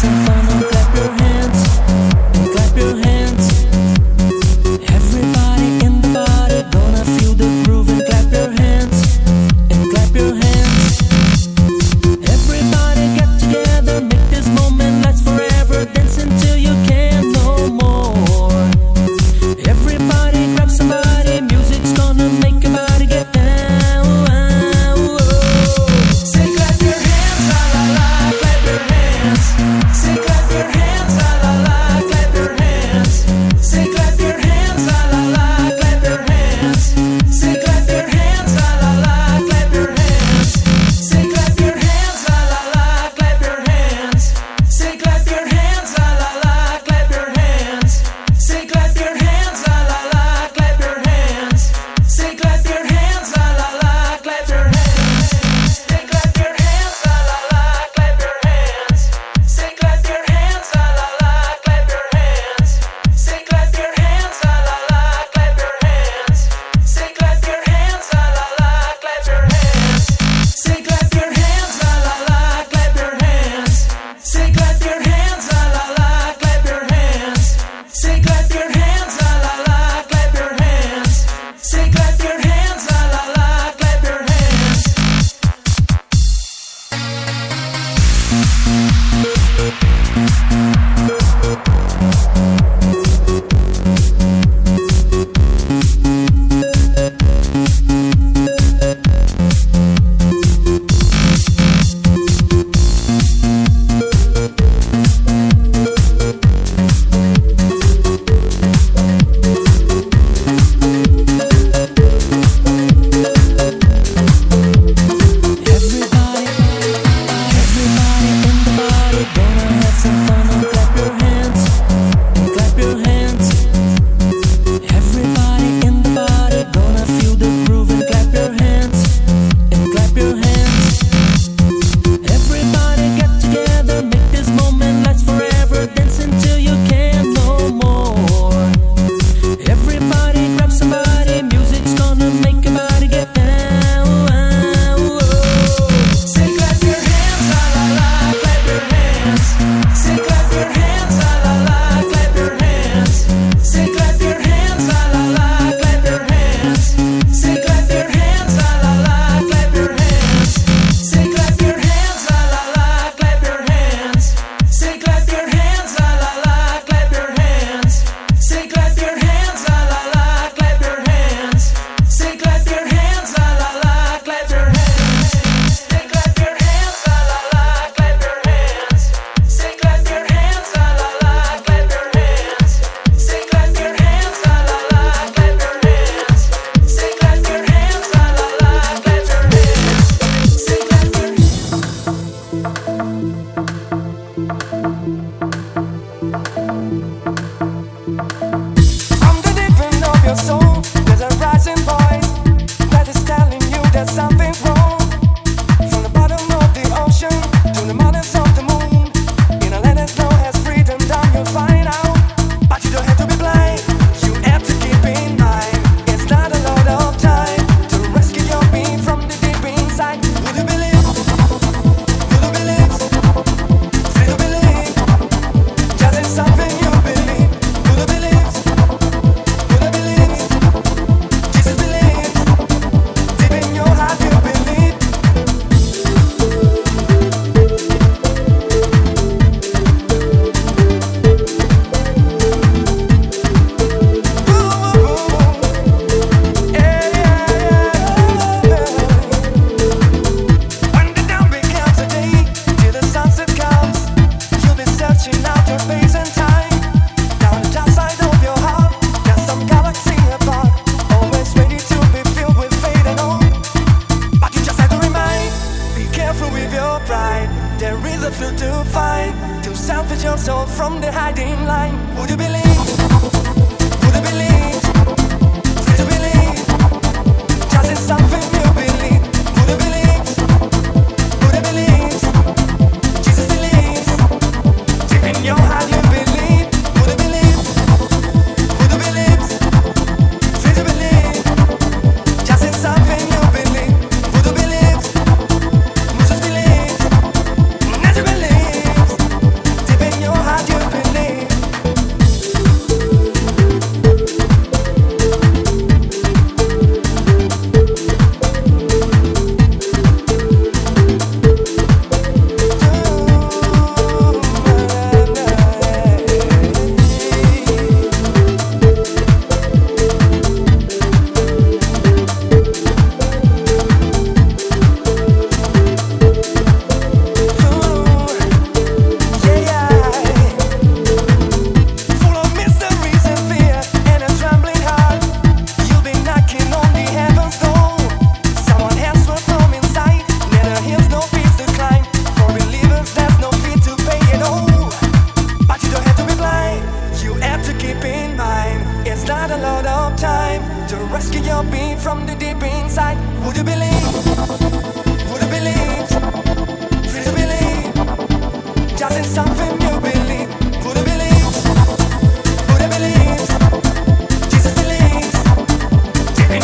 some fun.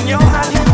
your honey.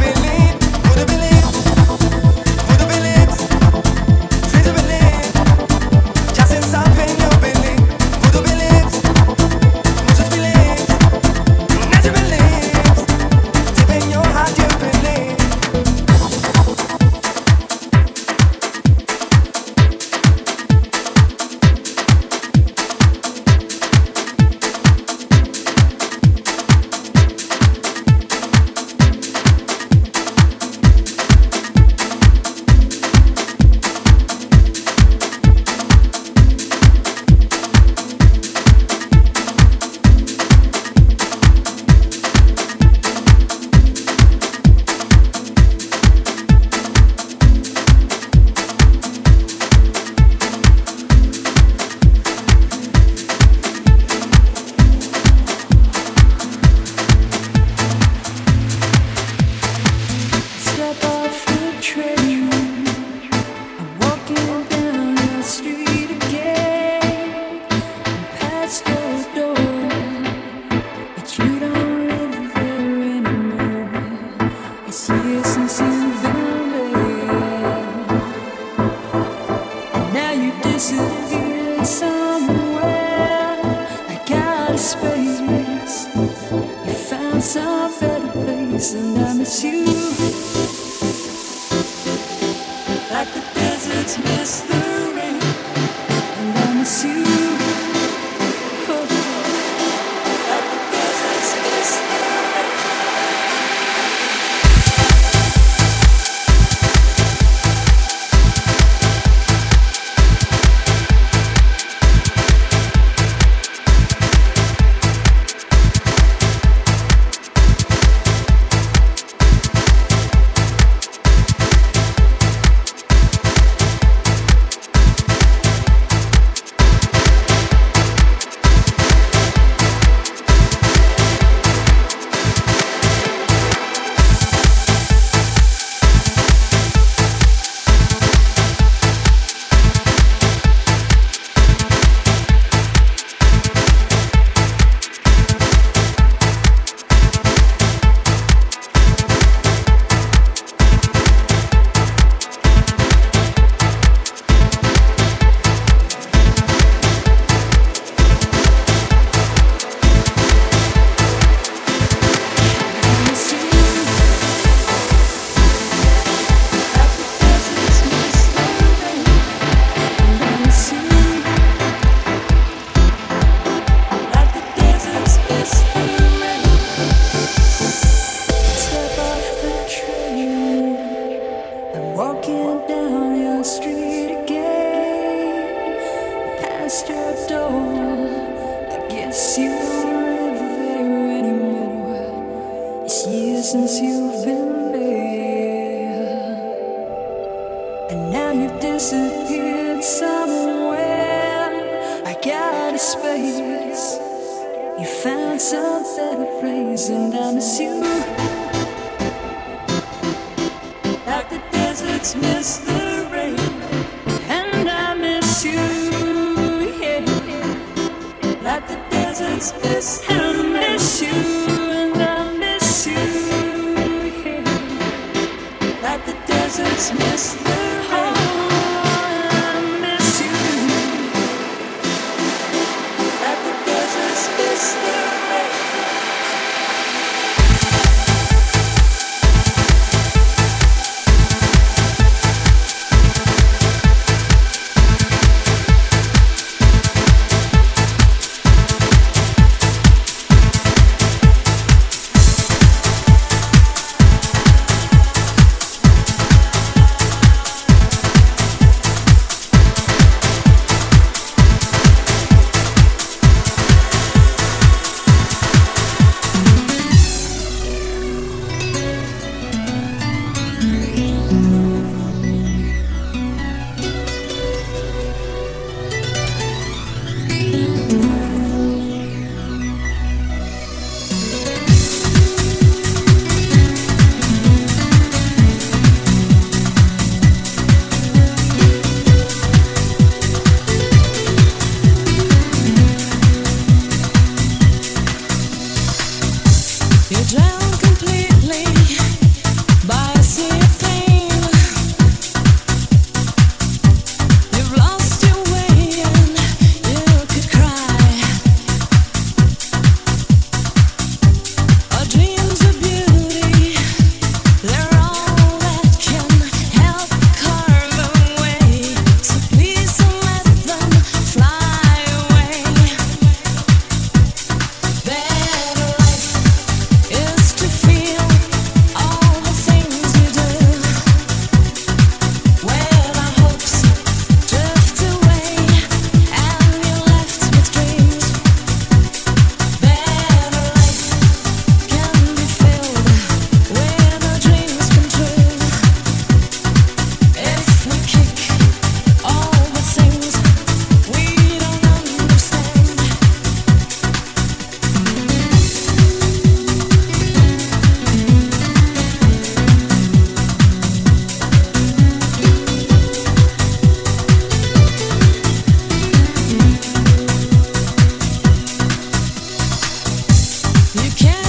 you don't there anymore. It's years since you've been there, and now you've disappeared somewhere. I got a space. You found some better place, and I miss you. Like the deserts miss the miss the to feel